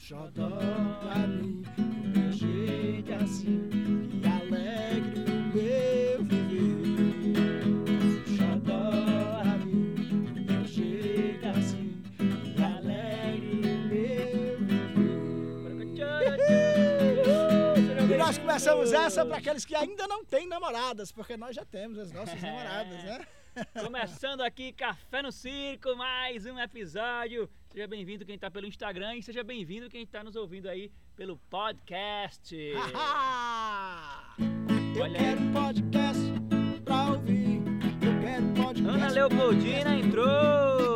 xodó pra mim. O meu jeito é assim, e alegre o meu viver. Xodó pra mim, o meu jeito é assim, e alegre o meu viver. E nós começamos essa para aqueles que ainda não têm namoradas, porque nós já temos as nossas namoradas, né? Começando aqui Café no Circo, mais um episódio. Seja bem-vindo quem está pelo Instagram e seja bem-vindo quem está nos ouvindo aí pelo podcast. Eu Olha quero um podcast pra ouvir. Eu quero podcast. Ana Leopoldina entrou.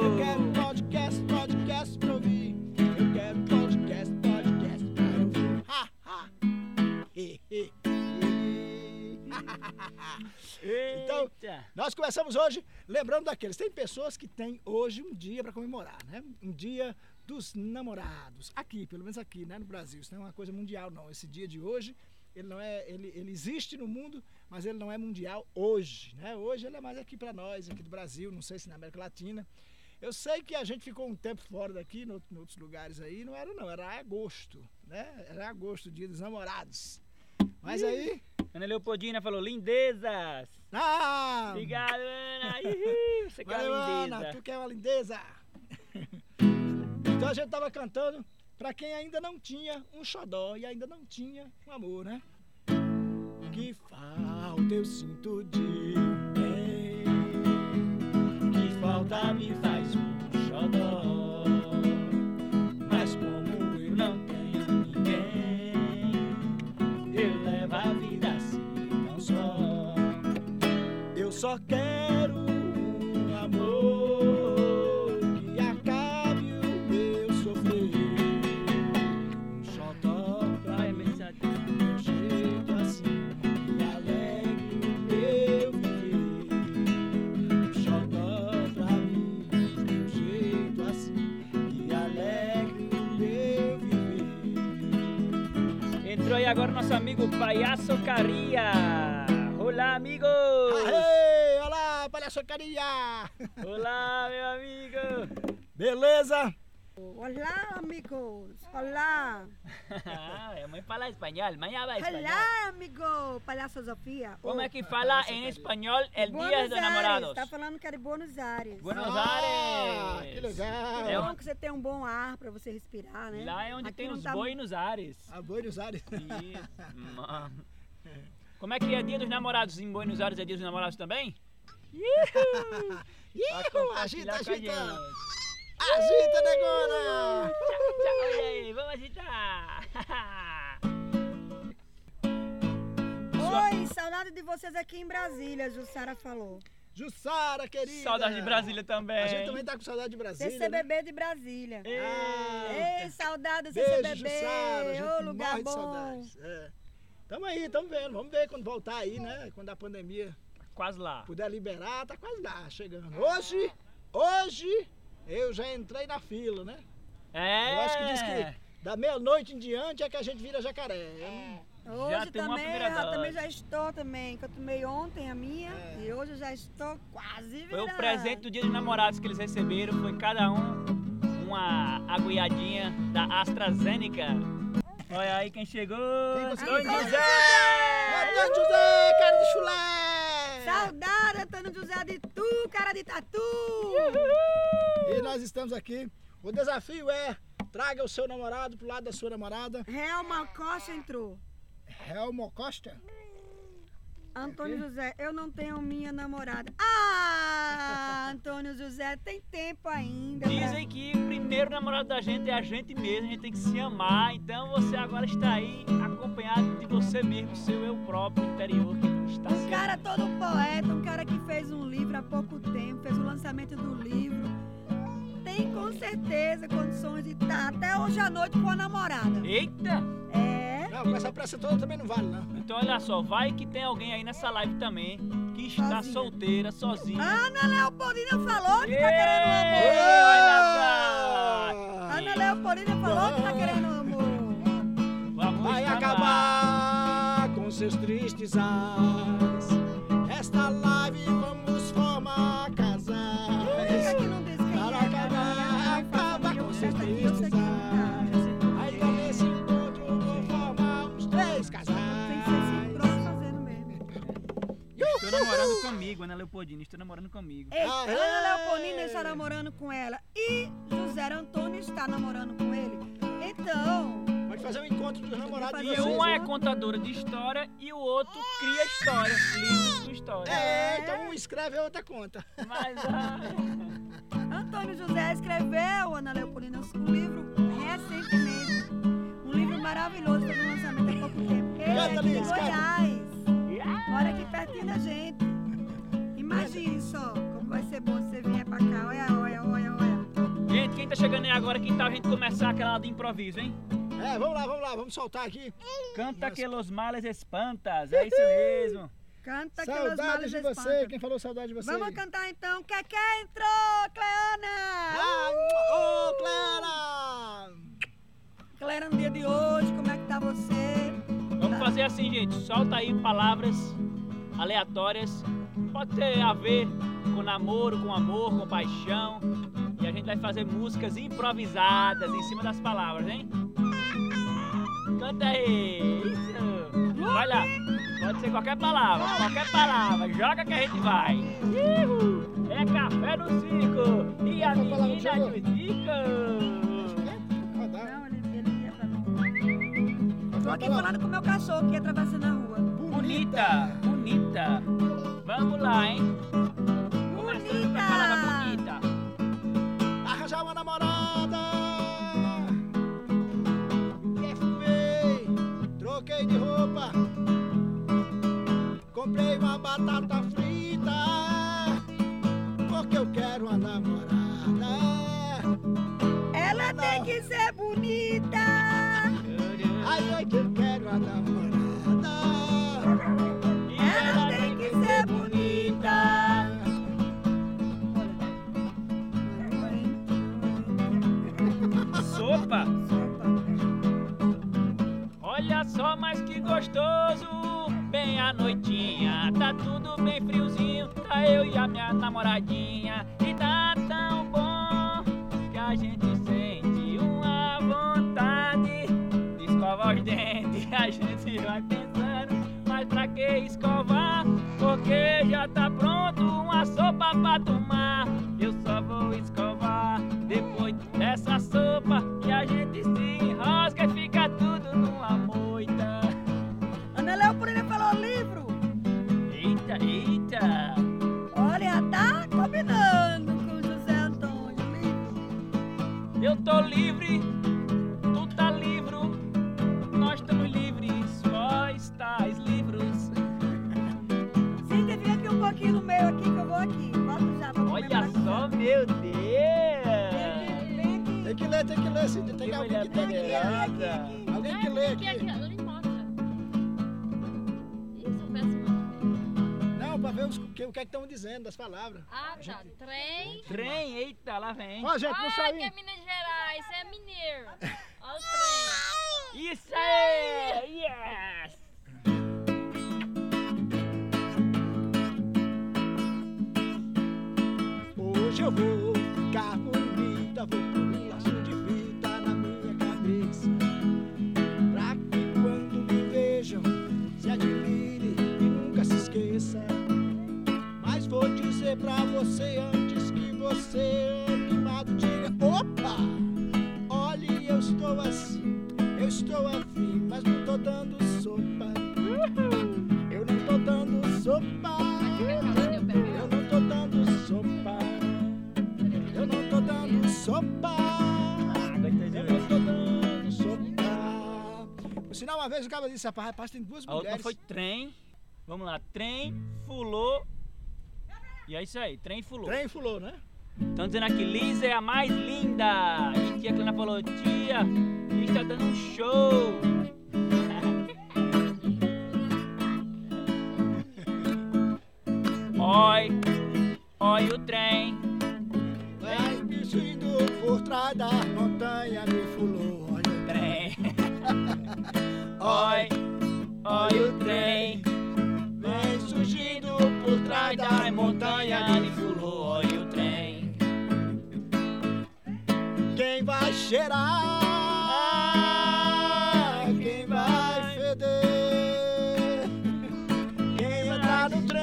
Então. Nós começamos hoje lembrando daqueles. Tem pessoas que têm hoje um dia para comemorar, né? Um dia dos namorados. Aqui, pelo menos aqui, né, no Brasil. Isso não é uma coisa mundial, não. Esse dia de hoje, ele não é, ele, ele existe no mundo, mas ele não é mundial hoje, né? Hoje ele é mais aqui para nós, aqui do Brasil, não sei se na América Latina. Eu sei que a gente ficou um tempo fora daqui, no, em outros lugares aí, não era não, era agosto, né? Era agosto, dia dos namorados. Mas aí, Ana Leopoldina falou lindezas. ah, Obrigado, Ana. Ih, Você que é Valeu, uma Ana, lindeza. tu que é uma lindeza. então a gente tava cantando pra quem ainda não tinha um xodó e ainda não tinha um amor, né? Que falta eu sinto de bem, que falta me faz só quero olá! Olá, meu amigo. Beleza? Hola amigos, hola, Ah, mãe fala espanhol, mãe habla espanhol. hola amigo, Palhaço Sofia. Como Oh, é que fala em espanhol el Buenos dia dos Aires, namorados? Tá falando que é de Buenos Aires. Buenos Ah, Aires. que legal. É bom que você tem um bom ar pra você respirar, né? Lá é onde Aqui tem os tá boi nos ares. A Buenos Aires. Isso. Como é que é dia dos namorados em Buenos Aires? É dia dos namorados também? Uhul! Vai Ih, compartilhar agita, agita. gente. Agita, negona. Tchau, tchau, olha aí, vamos agitar. Oi, saudade de vocês aqui em Brasília, Jussara falou. Jussara, querida. Saudade de Brasília também. A gente também tá com saudade de Brasília. né? CCBB de Brasília. Ei, Ei, saudade do Beijo, CCBB. Jussara. A gente Ô, lugar morre de bom. saudades. É. Tamo aí, tamo vendo. Vamos ver quando voltar aí, né? Quando a pandemia Quase lá. puder liberar, tá quase lá, chegando. Hoje, hoje, eu já entrei na fila, né? É. Eu acho que diz que da meia-noite em diante é que a gente vira jacaré. Não- Hoje Já também, eu dose. também já estou também, que eu tomei ontem a minha É. e hoje eu já estou quase Foi virando. o presente do dia dos namorados que eles receberam. Foi cada um uma aguiadinha da AstraZeneca. Olha aí quem chegou. Quem conseguiu Antônio? José! Antônio José, cara de chulé! Saudade, Antônio José de tu, cara de tatu. E nós estamos aqui. O desafio é traga o seu namorado pro lado da sua namorada. Helma Costa entrou. Helmo Costa. Antônio José, eu não tenho minha namorada. Ah, Antônio José, tem tempo ainda. pra- Dizem que o primeiro namorado da gente é a gente mesmo, a gente tem que se amar. Então você agora está aí acompanhado de você mesmo, seu eu próprio interior que está Um cara todo poeta, um cara que fez um livro há pouco tempo, fez o lançamento do livro. Tem com certeza condições de estar até hoje à noite com a namorada. Eita! É. Não, com essa pressa toda também não vale, não. Então olha só, vai que tem alguém aí nessa live também que está Sozinha. solteira, sozinha. Ana Leopoldina falou que tá Ei, querendo amor. olha Ana Leopoldina falou que tá querendo amor. O amor Vai está acabar com seus tristes ares. Esta live vamos formar namorando comigo, Ana Leopoldina, estou namorando comigo. Ei, ah, Ana é? Leopoldina está namorando com ela e José Antônio está namorando com ele. Então. Pode fazer um encontro dos namorados. E uma é né? contadora de história e o outro cria história, Cria história. É, é, então um escreve e outra conta. Mas a. Ah, Antônio José escreveu, Ana Leopoldina, um livro recentemente. Um livro maravilhoso, teve um lançamento há pouco tempo. Ele é de. Goiás. Mora aqui pertinho da gente. Imagine só como vai ser bom se você vier pra cá. Olha, olha, olha, olha. gente, quem tá chegando aí agora, quem tá a gente começar aquela de improviso, hein? É, vamos lá, vamos lá, vamos soltar aqui. Canta que los males espantas, é isso mesmo. Canta malas de você. espantam. Quem falou saudade de você? Vamos cantar então. Keké entrou, Cleana! Ah, ô, Clara! Cleana, no dia de hoje, como é que tá você? Vamos fazer assim, gente. Solta aí palavras aleatórias. Pode ter a ver com namoro, com amor, com paixão. E a gente vai fazer músicas improvisadas em cima das palavras, hein? Canta aí! Isso! Vai lá! Pode ser qualquer palavra, qualquer palavra. Joga que a gente vai! Ihu! É café no circo! E a menina pra não. Tô aqui falando com o meu cachorro que ia atravessando a rua. Bonita, bonita. Vamos lá, hein? Começando com a palavra bonita. Comprei uma batata frita. Porque eu quero uma namorada. Ela tem que ser bonita. Ai, ai, que eu quero uma namorada. E Ela tem que ser bonita. Sopa. Sopa. Olha só, mas que gostoso. Bem à noitinha, tá tudo bem friozinho. Tá eu e a minha namoradinha. E tá tão bom que a gente sente uma vontade de escovar os dentes. A gente vai pensando, mas pra que escovar? Porque já tá pronto uma sopa pra tomar. Eu só vou escovar depois dessa sopa tô livre, tu tá livro, nós estamos livres, vós estáis livros. Cíntia, fica aqui um pouquinho no meio aqui que eu vou aqui. Volto já, vou Olha só, aqui. meu Vem Deus! aqui, vem aqui. Tem que ler, tem que ler, Cíntia. Tem Que alguém mulher que tem que ler. Alguém que lê aqui, os- o que, o que é que estão dizendo das palavras. Ah, tá. Trem. Trem, eita, lá vem. Ó, gente, não Ah, que saiu. é Minas Gerais, é mineiro. Olha o trem. Isso aí! Yes! Hoje eu vou ficar bonita, vou disse, rapaz, tem duas A mulheres. foi trem. Vamos lá, trem, fulou. E é isso aí, trem fulou. Trem fulou, né? Estão dizendo aqui, Liz é a mais linda. E tia Clena falou, tia, Liz tá dando um show. Oi, oi o trem. Vai me por trás da montanha quem vai cheirar, quem vai feder, quem entrar no trem,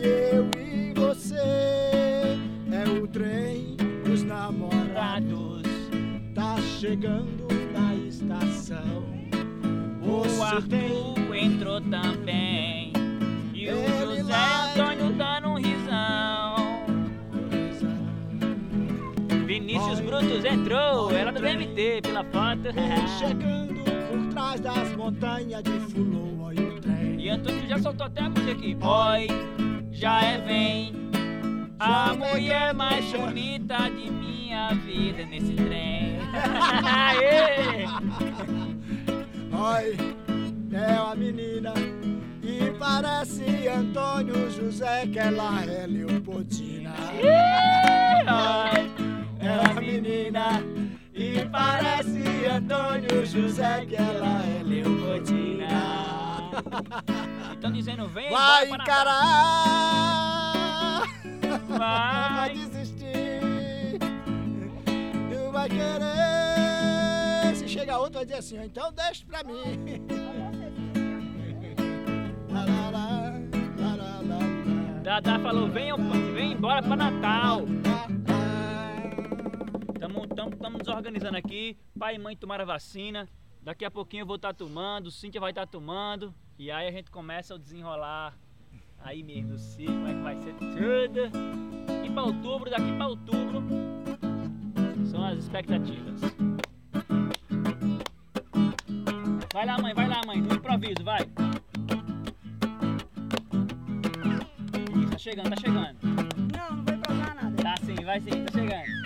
eu e você, é o trem dos namorados, tá chegando na estação. O Arthur tem... entrou também. Vinícius. Brutus entrou, ela do. BMT pela foto. chegando por trás das montanhas de fulô, olha o trem. E Antônio já soltou até a música aqui. Oi, já é vem. A mulher mais bonita de minha vida nesse trem. Aê! Oi, é uma menina e parece Antônio José que ela é Leopoldina. É uma menina e parece Antônio José que ela é Leopoldina. Estão dizendo, vem Vai embora encarar, vai Vai. desistir, não vai querer. Se chega outro vai dizer assim, então deixa pra mim. Dada falou, venham, vem embora pra Natal. Tamo, tamo, tamo nos organizando aqui. Pai e mãe tomaram a vacina. Daqui a pouquinho eu vou estar tomando, Cíntia vai estar tomando. E aí a gente começa a desenrolar aí mesmo circo, como é que vai ser tudo. E pra outubro, daqui pra outubro, são as expectativas. Vai lá, mãe, vai lá, mãe, no improviso, vai. Isso, tá chegando, tá chegando. Não, não vou provar nada. Tá sim, vai sim, tá chegando.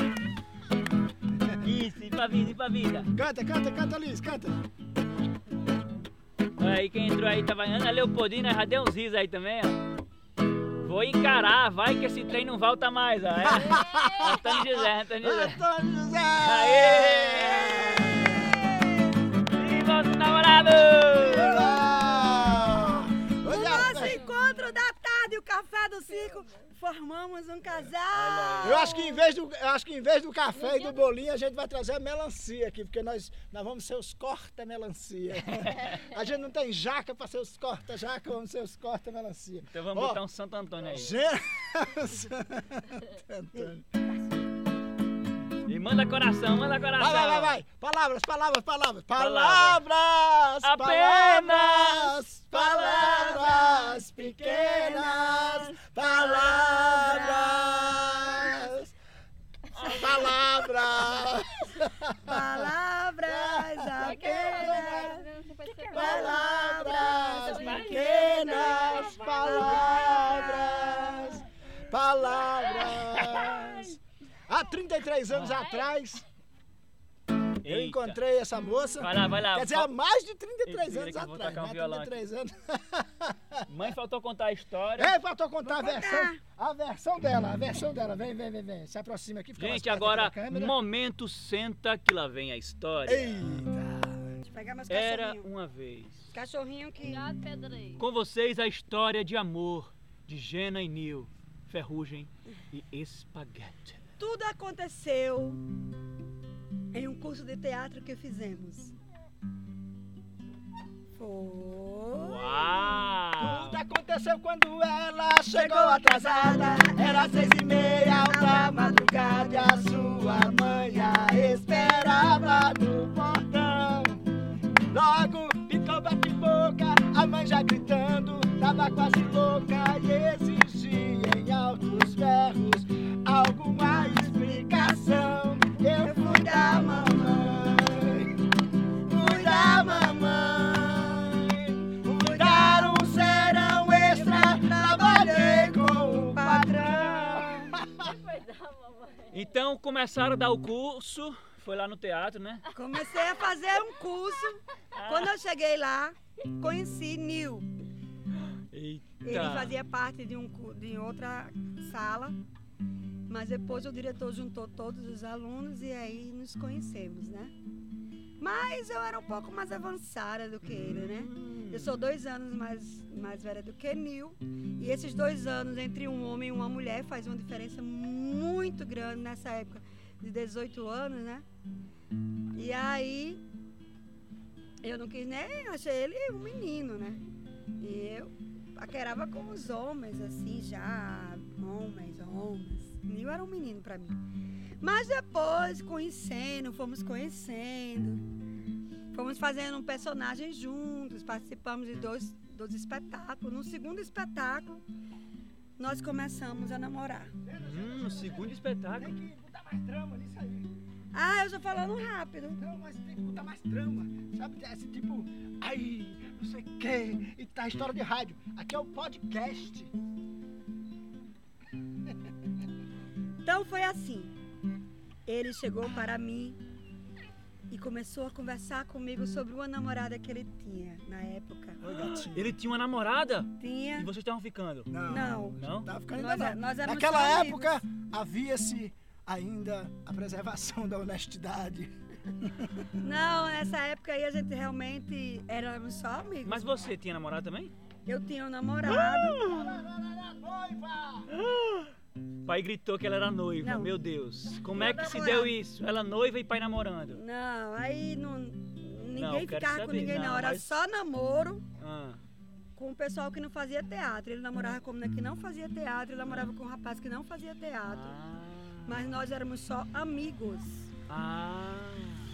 Isso, e pra vida, e pra vida. Canta, canta, canta, Liz, canta. Olha aí, quem entrou aí tava Ana Leopoldina, já deu uns risos aí também, ó. Vou encarar, vai que esse trem não volta mais, ó. É. Antônio José, Antônio José. Antônio José! Aê! Viva os namorados! Do circo, formamos um casal. Eu acho que em vez do, eu acho que em vez do café e do bolinho a gente vai trazer a melancia aqui, porque nós, nós vamos ser os corta-melancia. A gente não tem jaca para ser os corta-jaca, vamos ser os corta-melancia. Então vamos Ó, botar um Santo Antônio aí. Gente... Antônio. E manda coração, manda coração. Vai, vai, vai, vai. Palavras, palavras, palavras. Palavras. Apenas palavras, palavras pequenas, palavras, palavras, Palavras apenas. palavras pequenas, palavras, palavras. Há 33 anos atrás, eu Eita. encontrei essa moça. Vai lá, vai lá. Quer dizer, há mais de 33 Eita, anos que eu vou atrás. um né? violão 33 anos. Mãe faltou contar a história. É, faltou contar a versão, a versão dela, a versão dela. Vem, vem, vem, vem. Se aproxima aqui, fica mais Gente, agora, momento senta que lá vem a história. Eita. Deixa eu pegar meus Era uma vez. Cachorrinho que... Pedrei. Com vocês a história de amor de Gena e Nil, Ferrugem e Espaguete. Tudo aconteceu em um curso de teatro que fizemos. Foi. Uau! Tudo aconteceu quando ela chegou atrasada. Era seis e meia da madrugada. E a sua mãe a esperava no portão. Logo pintou bate-boca, a mãe já gritando. Tava quase louca e exigia em altos berros alguma explicação. Eu fui da mamãe, fui da mamãe. Fui dar um serão extra, trabalhei com o patrão. Foi da mamãe. Então começaram a dar o curso, foi lá no teatro, né? Comecei a fazer um curso. Quando eu cheguei lá, conheci Nil. Ele fazia parte de, um, de outra sala, mas depois o diretor juntou todos os alunos e aí nos conhecemos, né? Mas eu era um pouco mais avançada do que ele, né? Eu sou dois anos mais, mais velha do que Nil. E esses dois anos entre um homem e uma mulher faz uma diferença muito grande nessa época de 18 anos, né? E aí eu não quis nem, achei ele um menino, né? E eu paquerava com os homens, assim, já, homens, homens. Nil era um menino pra mim. Mas depois, conhecendo, fomos conhecendo. Fomos fazendo um personagem juntos, participamos de dois, dois espetáculos. No segundo espetáculo, nós começamos a namorar. Hum, no segundo espetáculo. Tem que botar mais trama nisso aí. Ah, eu tô falando rápido. Não, mas tem que botar mais trama. Sabe, esse tipo, ai, não sei o quê, e tá história de rádio. Aqui é o podcast. Então foi assim. Ele chegou para mim e começou a conversar comigo sobre uma namorada que ele tinha na época. Oi, gatinho. Ele tinha uma namorada Tinha. e vocês estavam ficando. Não. Não? Tá ficando Nós, ainda é- não. nós Naquela época, havia-se ainda a preservação da honestidade. Não, nessa época aí a gente realmente éramos só amigos. Mas você tinha namorada também? Eu tinha um namorado. Pai gritou que ela era noiva. Não. Meu Deus. Como é que se deu isso? Ela noiva e pai namorando. Não, aí não, ninguém Não, ficava com ninguém não, não. Era mas- só namoro Ah. com o pessoal que não fazia teatro. Ele namorava com a menina que não fazia teatro, ele namorava com um rapaz que não fazia teatro. Ah. Mas nós éramos só amigos. Ah.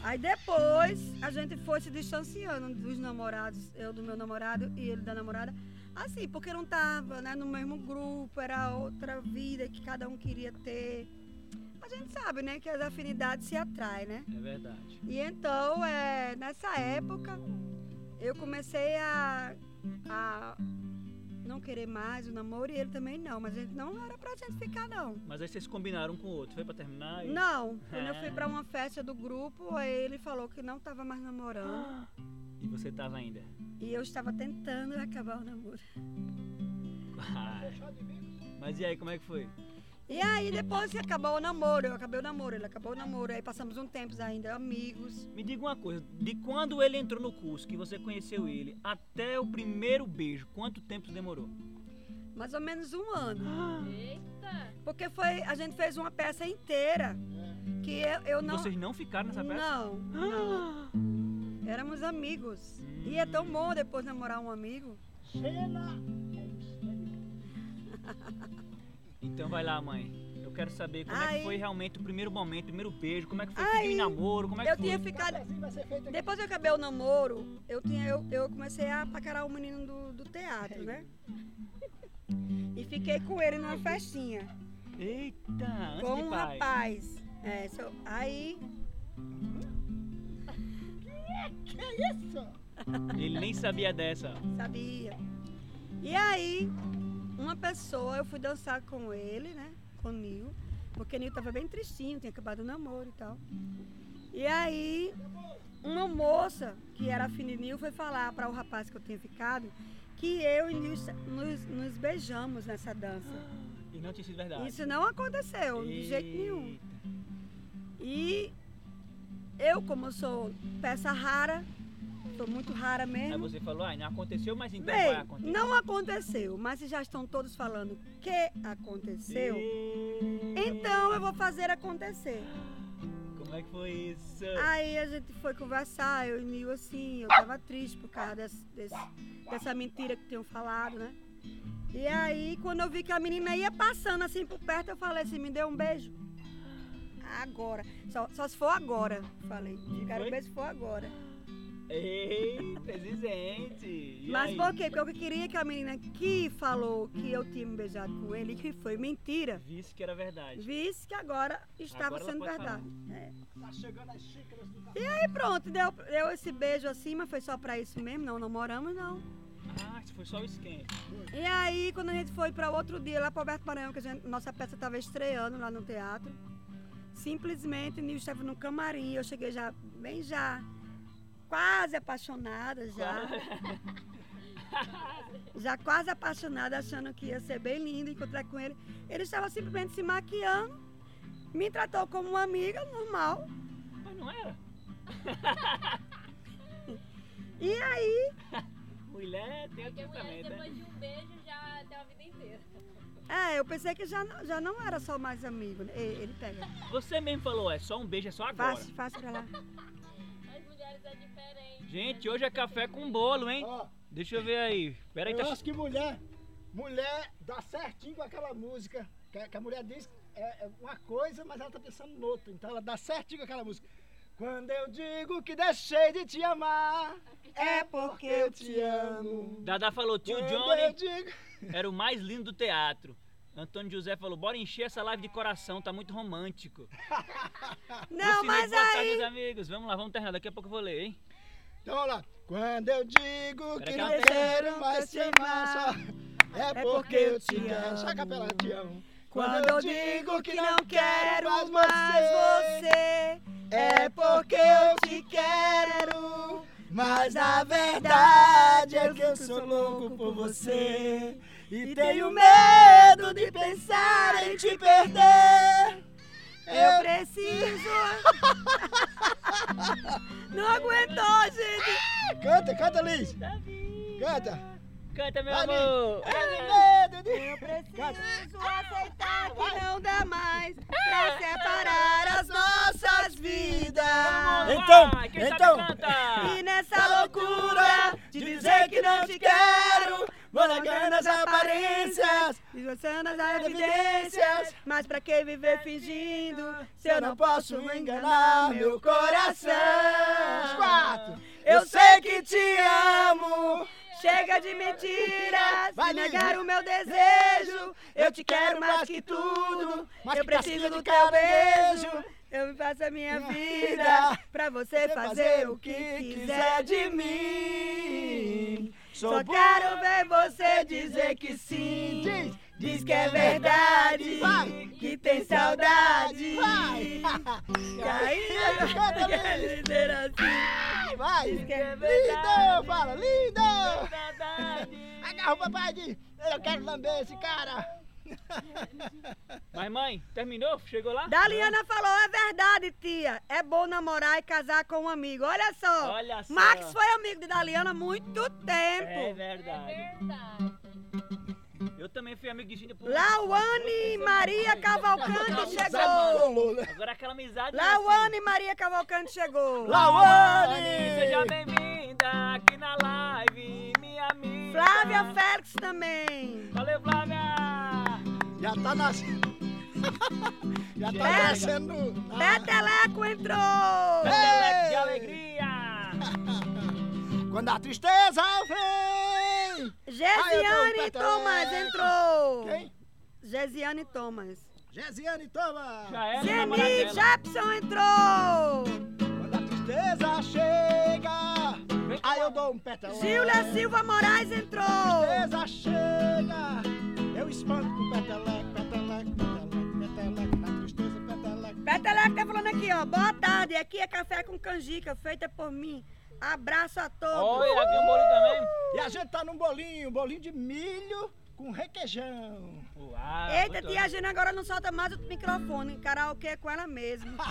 Aí depois a gente foi se distanciando dos namorados, eu do meu namorado e ele da namorada. Assim, porque não tava né, no mesmo grupo, era outra vida que cada um queria ter. A gente sabe, né, que as afinidades se atraem, né? É verdade. E então, é, nessa época, eu comecei a, a não querer mais o namoro e ele também não. Mas gente não era pra gente ficar, não. Mas aí vocês combinaram com o outro. Foi pra terminar? e- Não, quando eu fui É. pra uma festa do grupo, aí ele falou que não tava mais namorando. E você tava ainda? E eu estava tentando acabar o namoro. Ai. Mas e aí, como é que foi? E aí, depois que acabou o namoro, eu acabei o namoro, ele acabou o namoro. Aí passamos um tempo ainda amigos. Me diga uma coisa, de quando ele entrou no curso, que você conheceu ele, até o primeiro beijo, quanto tempo demorou? Mais ou menos um ano. Eita! Porque foi, a gente fez uma peça inteira. Que eu, eu não. Vocês não ficaram nessa peça? Não, não. Éramos amigos. E é tão bom depois namorar um amigo. Sheila. Então vai lá, mãe. Eu quero saber como é que foi realmente o primeiro momento, o primeiro beijo, como é que foi o Ai. em namoro, como é que Eu foi? tinha ficado. Depois que eu acabei o namoro, eu, tinha, eu, eu comecei a paquerar o menino do, do teatro, né? E fiquei com ele numa festinha. Eita, antes com de um pai. rapaz. É, so- aí, Que isso? Ele nem sabia dessa. sabia. E aí, uma pessoa, eu fui dançar com ele, né? Com o Nil. Porque o Nil tava bem tristinho, tinha acabado o namoro e tal. E aí, uma moça que era afim de Nil foi falar para o rapaz que eu tinha ficado que eu e Nil nos, nos beijamos nessa dança. E não tinha sido verdade. Isso não aconteceu, de jeito nenhum. E eu, como sou peça rara, sou muito rara Aí mesmo. você falou, ah, não aconteceu, mas então vai Bem, acontecer. não aconteceu, mas se já estão todos falando que aconteceu, então eu vou fazer acontecer. Como é que foi isso? Aí a gente foi conversar, eu e Nil assim, eu tava triste por causa desse- desse- dessa mentira que tinham falado, né? E aí, quando eu vi que a menina ia passando assim por perto, eu falei assim, me dê um beijo. Agora. Só, só se for agora, falei. E um beijo se for agora. Eita, exigente. E Mas aí? por quê? Porque eu queria que a menina que falou que eu tinha me beijado com ele, que foi mentira, Visse que era verdade. visse que agora estava Agora sendo verdade. É. Tá chegando as xícaras do café. E aí pronto, deu, deu esse beijo assim, mas foi só pra isso mesmo, não namoramos não. Ah, foi só o esquema. E aí, quando a gente foi para outro dia lá para Alberto Maranhão, que a gente- nossa peça estava estreando lá no teatro, simplesmente o Nil estava no camarim, eu cheguei já, bem já, quase apaixonada já. Já quase apaixonada, achando que ia ser bem lindo, encontrar com ele. Ele estava simplesmente se maquiando, me tratou como uma amiga normal. Mas não era. E aí, Mulher tem mulher pensamento, né? depois de um beijo já tem a vida inteira. É, eu pensei que já, não- já não era só mais amigo. né? Ele, ele pega. Você mesmo falou, é só um beijo, é só agora. Fácil, fácil pra lá. As mulheres é diferente. Gente, hoje é café com bolo, hein? Ó, Deixa eu ver aí. Pera aí, eu tá... acho que mulher, mulher dá certinho com aquela música. Que, a- que a mulher diz é, é uma coisa, mas ela tá pensando noutra. Então ela dá certinho com aquela música. Quando eu digo que deixei de te amar, é porque eu te amo. Dada falou, tio Quando eu Johnny digo... era o mais lindo do teatro. Antônio José falou, bora encher essa live de coração, tá muito romântico. Não, Lucinei, mas boa tarde, aí. meus amigos. Vamos lá, vamos terminar. Daqui a pouco eu vou ler, hein? Então vamos lá. Quando eu digo Pera que não quero mais te amar, só é porque eu te amo. amo. Só a capela, te amo. Quando eu digo que não quero mais você, é porque eu te quero. Mas a verdade é que eu sou louco por você. E tenho medo de pensar em te perder. Eu preciso. Não aguentou, gente. Canta, canta, Liz. Canta. Canta, meu Vai, Liz. amor. Medo de... Eu preciso Canta. aceitar que não dá mais pra separar as nossas vidas. Então, então. sabe canta. E nessa loucura de dizer que não te quero, vou negando as aparências. Esboçando as evidências, mas pra que viver fingindo se eu não posso enganar meu coração? Quatro. Eu sei que te amo. Chega de mentiras, Vai, negar o meu desejo. Eu te quero mais que tudo. Eu preciso do teu beijo. Eu me faço a minha vida. pra você fazer o que quiser de mim. Só quero ver você dizer que sim. Diz. Diz que é verdade, Vai. que tem saudade. Vai. E eu quero Liz. dizer assim. Vai. Diz que é Lindo, verdade. fala, lindo. Verdade. Agarra o papai. Eu quero lamber esse cara. Mas mãe, terminou? Chegou lá? Daliana falou, é verdade, tia. É bom namorar e casar com um amigo. Olha só. Olha só. Max foi amigo de Daliana há muito É tempo. verdade. Verdade. Eu também fui amigo de Gina por Lauane Maria Cavalcante chegou. Agora aquela amizade. Lauane Maria Cavalcante chegou. Lauane! Seja bem-vinda aqui na live, minha amiga. Flávia Félix também. Valeu, Flávia. Já tá nascendo. Já tá nascendo. Peteleco entrou. Peteleco de alegria. Quando a tristeza vem. Gesiane. Thomas entrou. Quem? Gesiane Thomas. Gesiane, toma. Já é Zeni dela. Jepson entrou. Quando a tristeza chega. Aí eu dou um peteleco. Gilda Silva Moraes entrou. tristeza chega. Eu espanto com peteleco, peteleco, peteleco, peteleco. Na tristeza, peteleco. Peteleco tá falando aqui, ó. Boa tarde. Aqui é café com canjica, feita por mim. Abraço a todos. Olha, aqui um bolinho também. E a gente tá num bolinho, bolinho de milho com requeijão. Uau, Eita, tia Gina agora não solta mais o microfone. Karaokê com ela mesmo.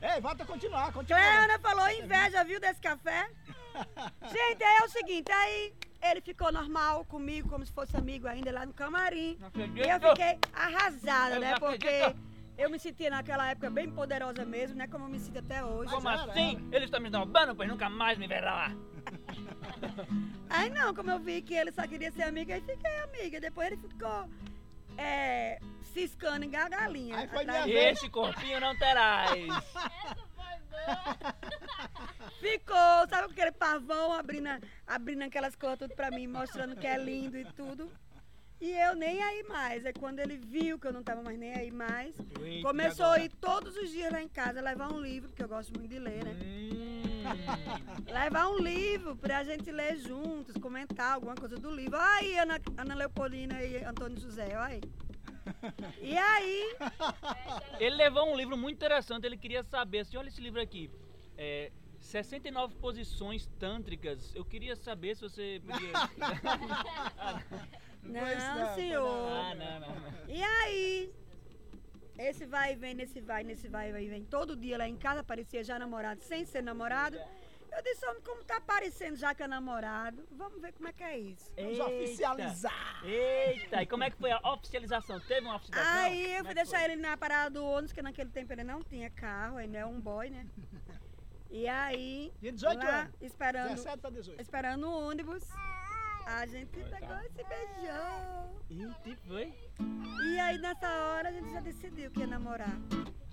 Ei, volta a continuar, continua. Cleana falou inveja, viu, desse café? Gente, aí é o seguinte, aí ele ficou normal comigo, como se fosse amigo ainda lá no camarim. E eu fiquei arrasada, Eu né? Porque eu me sentia naquela época bem poderosa mesmo, né? Como eu me sinto até hoje. Como era, assim? Ele está me esnobando, pois nunca mais me verá. Aí não, como eu vi que ele só queria ser amiga, aí fiquei amiga. Depois ele ficou é, ciscando a galinha. Aí foi minha vez. Este corpinho não terás. Ficou, sabe aquele pavão abrindo, abrindo aquelas coisas tudo pra mim, mostrando que é lindo e tudo. E eu nem aí mais. É quando ele viu que eu não tava mais nem aí mais. Eita, Começou agora? a ir todos os dias lá em casa levar um livro, porque eu gosto muito de ler, né? Hum. Levar um livro pra gente ler juntos, comentar alguma coisa do livro. Olha aí, Ana, Ana Leopoldina e Antônio José, olha aí. E aí, Ele levou um livro muito interessante, ele queria saber, assim, olha esse livro aqui. É, 69 posições tântricas. Eu queria saber se você podia. não, senhor. ah, não, não, não. E aí, esse vai e vem, nesse vai, nesse vai e vem. Todo dia lá em casa aparecia já namorado, sem ser namorado. Eu disse, homem, como tá aparecendo já que é namorado, vamos ver como é que é isso. Vamos Eita. oficializar. Eita, e como é que foi a oficialização? Teve uma oficialização? Aí eu Como fui é deixar foi? ele na parada do ônibus, que naquele tempo ele não tinha carro, ainda é um boy, né? E aí, De 18 lá, anos. esperando, 17 pra 18. esperando o ônibus. A gente pegou e se beijou. Eita, foi? E aí nessa hora a gente já decidiu que ia namorar.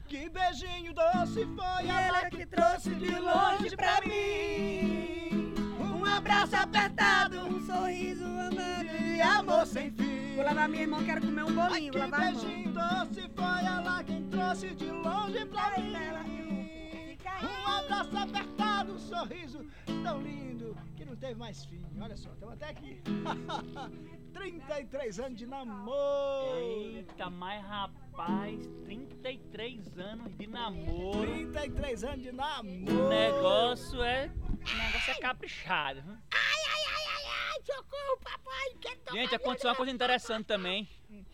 Que beijinho doce foi ela ela que que trouxe de longe pra mim. Um abraço apertado, Um sorriso amado. e amor sem fim. Vou lavar minha irmã, quero comer um Ai, bolinho. que Vou lavar beijinho doce foi ela quem trouxe de longe pra Ai, mim. Aí. Um abraço apertado, um sorriso tão lindo que não teve mais fim. Olha só, estamos até aqui. 33 anos de namoro. Eita, mas rapaz, 33 anos de namoro. 33 anos de O namoro. negócio é. O negócio é caprichado. viu? Ai, ai, ai, ai, ai, socorro, papai. Quero Gente, aconteceu uma coisa interessante também.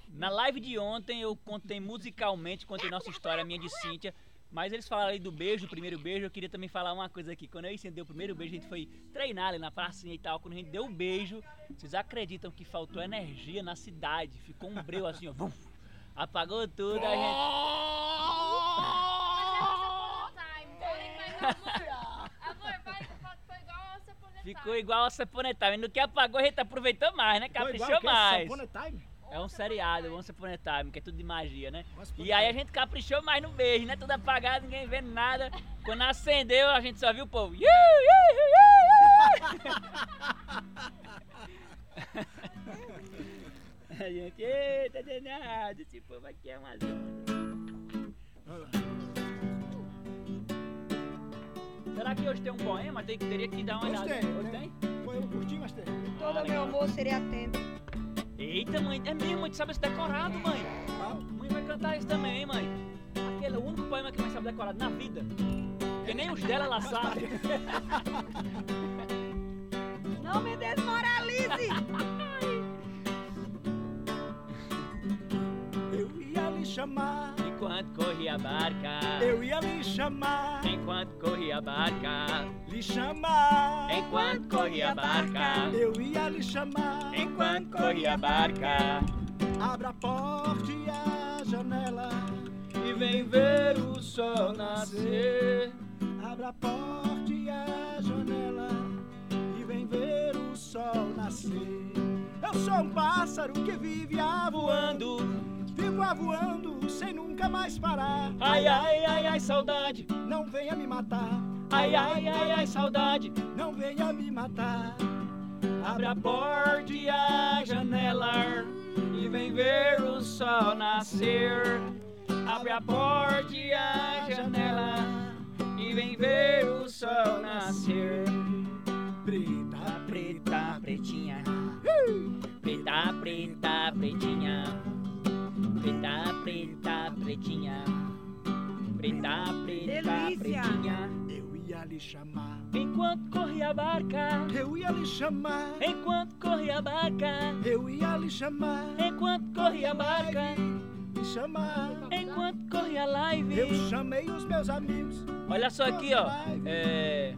Na live de ontem eu contei musicalmente, contei nossa história, minha de Cíntia. Mas eles falaram aí do beijo, do primeiro beijo. Eu queria também falar uma coisa aqui. Quando eu incendei o primeiro beijo, a gente foi treinar ali na pracinha e tal. Quando a gente deu o beijo, vocês acreditam que faltou energia na cidade? Ficou um breu assim, ó. vum, apagou tudo. A gente... Amor, faz a foto, foi igual a Saponetime. Ficou igual a Saponetime. No que apagou, a gente aproveitou mais, né? Caprichou que mais. Upon a Time? É um seriado, Once Upon a Time, que é tudo de magia, né? E aí a gente caprichou mais no beijo, né? Tudo apagado, ninguém vendo nada. Quando acendeu, a gente só viu o povo. "Iu, iu, iu, iu." A gente, eita danado, esse povo aqui é uma zona. Será que hoje tem um poema? Tem, teria que dar uma Hoje olhada. tem, Hoje tem. tem? Foi um curtinho, mas tem. Todo Ah, meu amor seria atento. Eita, mãe, é mesmo, mãe, tu sabe esse decorado, mãe. Mãe vai cantar isso também, hein, mãe. Aquele é o único poema que mãe sabe decorado na vida. Porque nem os dela ela sabe. Não me desmoralize! Eu ia lhe chamar, Enquanto corria a barca. eu ia lhe chamar, Enquanto corria a barca. lhe chamar. Enquanto corria a barca. Eu ia lhe chamar, Enquanto corria a barca. abra a porta e a janela. E vem ver o sol nascer. Abra a porta e a janela e vem ver o sol nascer. Eu sou um pássaro que vive avoando, Voando. Vivo avoando sem nunca mais parar. Ai, ai, ai, ai, saudade. Não venha me matar, Ai, ai, ai, ai, saudade. não venha me matar. Abre a porta e a janela e vem ver o sol nascer. Abre a porta e a janela e vem ver o sol nascer. Preta, Preta, pretinha. Preta, preta, pretinha. Preta, preta, pretinha. Preta, preta, Delícia. pretinha. eu ia lhe chamar, Enquanto corria a barca. eu ia lhe chamar, Enquanto corria a barca. eu ia lhe chamar, Enquanto corria a barca. lhe chamar. Enquanto corria a live. Eu chamei os meus amigos, Olha só aqui, ó. É.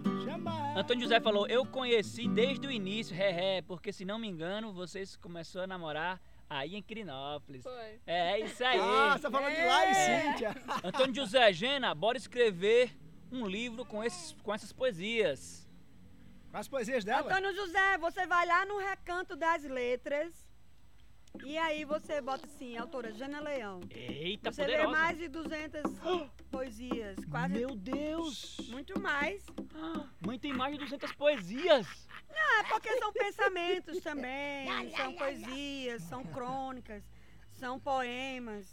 Antônio José falou: Eu conheci desde o início, ré, ré, porque se não me engano, vocês começou a namorar aí em Quirinópolis. Foi. É, isso aí. Ah, você tá falando de lá, hein, Cíntia? Antônio José Gena, bora escrever um livro com, esses, com essas poesias. Com as poesias dela? Antônio José, você vai lá no recanto das letras e aí você bota assim, autora Jana Leão. Eita, Você lê poderosa. mais de 200 poesias, quase Meu Deus! muito mais. Mãe tem mais de 200 poesias. Ah, porque são pensamentos também, são poesias, são crônicas, são poemas.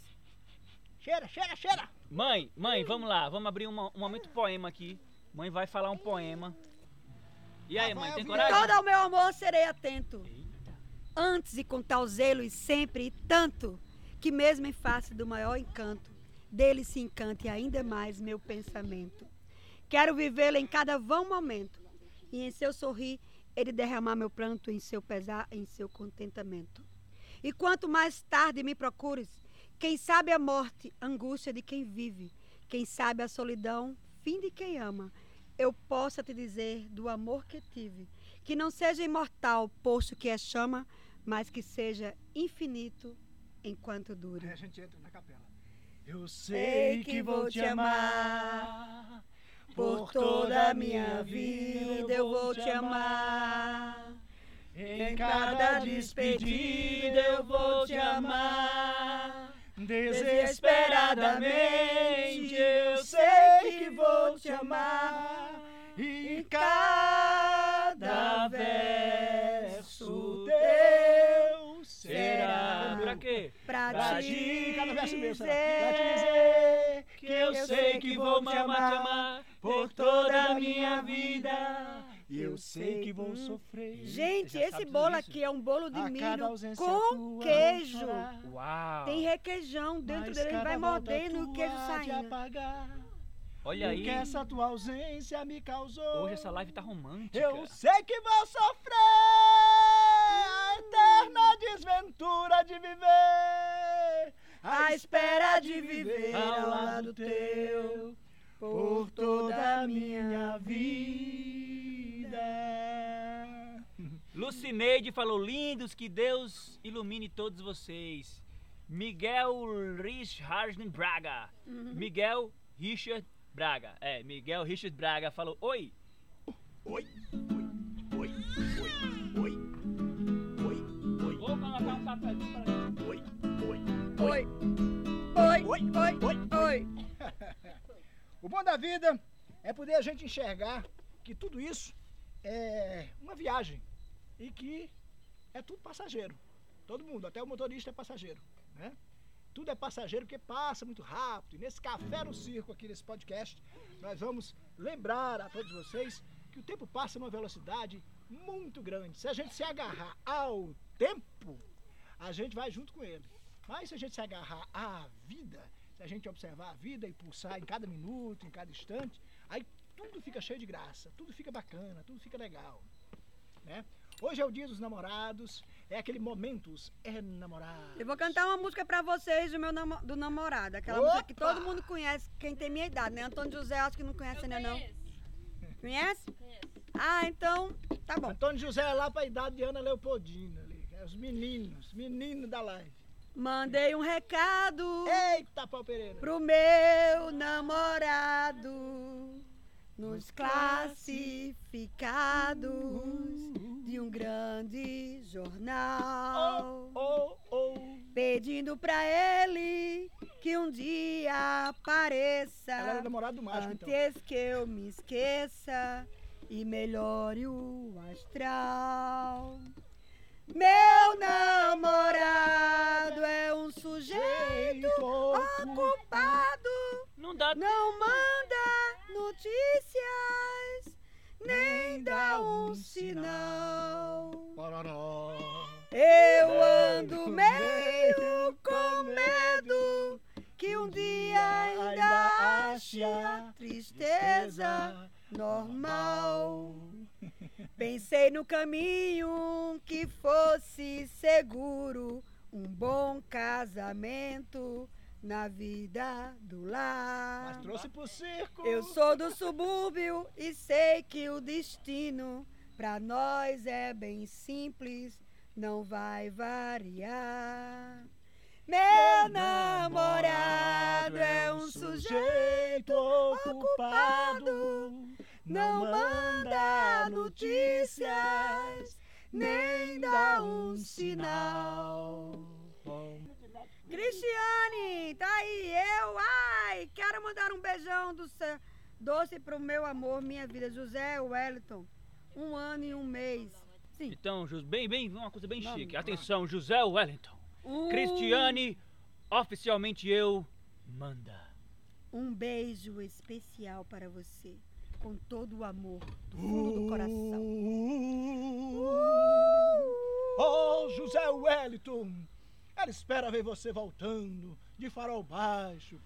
Cheira, cheira, cheira. Mãe, mãe, vamos lá, vamos abrir uma- um momento poema aqui. Mãe vai falar um poema. E aí, mãe, tem coragem? Todo o meu amor serei atento. Eita. Antes e com tal zelo e sempre e tanto, que mesmo em face do maior encanto, dele se encante ainda mais meu pensamento. Quero vivê-lo em cada vão momento, e em seu sorrir ele derramar meu pranto em seu pesar, em seu contentamento. E quanto mais tarde me procures, quem sabe a morte, angústia de quem vive, quem sabe a solidão, fim de quem ama, eu possa te dizer do amor que tive, que não seja imortal, posto que é chama, mas que seja infinito enquanto dure. Aí a gente entra na capela. Eu Sei que vou te amar, por toda a minha vida eu vou te amar. Em cada despedida eu vou te amar. Desesperadamente eu sei que vou te amar. E cada verso teu será. Pra quê? Pra, Pra te ti, cada verso meu será. dizer Pra te dizer Que eu sei que vou te amar, te amar por toda a minha vida. E eu sei que vou sofrer. Gente, esse bolo isso? aqui é um bolo de A milho com queijo. Uau! Tem requeijão dentro Mas dele, ele vai mordendo e o queijo saindo. Olha Porque aí, essa tua ausência me causou. hoje essa live tá romântica. Eu sei que vou sofrer a eterna desventura de viver. À espera de viver ao lado teu por toda a minha vida. Lucineide falou, lindos, que Deus ilumine todos vocês. Miguel Richard Braga. Uhum. Miguel Richard Braga. É, Miguel Richard Braga falou, oi. Oi, oi, oi, oi, oi, oi, Vou colocar um papelzinho pra ele. oi, oi, Oi, oi, Oi, oi, oi, oi. O bom da vida é poder a gente enxergar que tudo isso é uma viagem e que é tudo passageiro. Todo mundo, até o motorista é passageiro, né? Tudo é passageiro porque passa muito rápido. E nesse café no circo aqui nesse podcast, nós vamos lembrar a todos vocês que o tempo passa numa velocidade muito grande. Se a gente se agarrar ao tempo, a gente vai junto com ele. Mas se a gente se agarrar à vida, se a gente observar a vida e pulsar em cada minuto, em cada instante, aí tudo fica cheio de graça, tudo fica bacana, tudo fica legal. Né? Hoje é o dia dos namorados, é aquele momentos enamorados. Eu vou cantar uma música pra vocês do meu namo- do namorado. Aquela Opa! música que todo mundo conhece, quem tem minha idade, né? Antônio José, acho que não conhece ainda não. Conhece? Ah, então, tá bom. Antônio José é lá pra idade de Ana Leopoldina, ali, é os meninos, meninos da live. Mandei um recado Eita, Pau Pereira! pro meu namorado nos classificados de um grande jornal. Oh, oh, Pedindo pra ele que um dia Ela era apareça namorado do mágico, então. antes que eu me esqueça e melhore o astral. Meu namorado é um sujeito ocupado, Não dá. Não manda notícias, nem dá um sinal. Eu ando meio com medo que um dia ainda ache a tristeza normal. Pensei no caminho que fosse seguro, um bom casamento na vida do lar. Mas trouxe pro circo. Eu sou do subúrbio e sei que o destino pra nós é bem simples, não vai variar. Meu namorado é um sujeito ocupado, não manda notícias, nem dá um sinal. Cristiane, tá aí, eu, ai, quero mandar um beijão do céu, doce pro meu amor, minha vida, José Wellington, um ano e um mês. Sim. Então, bem, bem, uma coisa bem Vamos, chique. Atenção, José Wellington. Um, Cristiane, oficialmente eu, manda. Um beijo especial para você, com todo o amor do fundo do coração. Oh, José Wellington! Ela espera ver você voltando de farol baixo,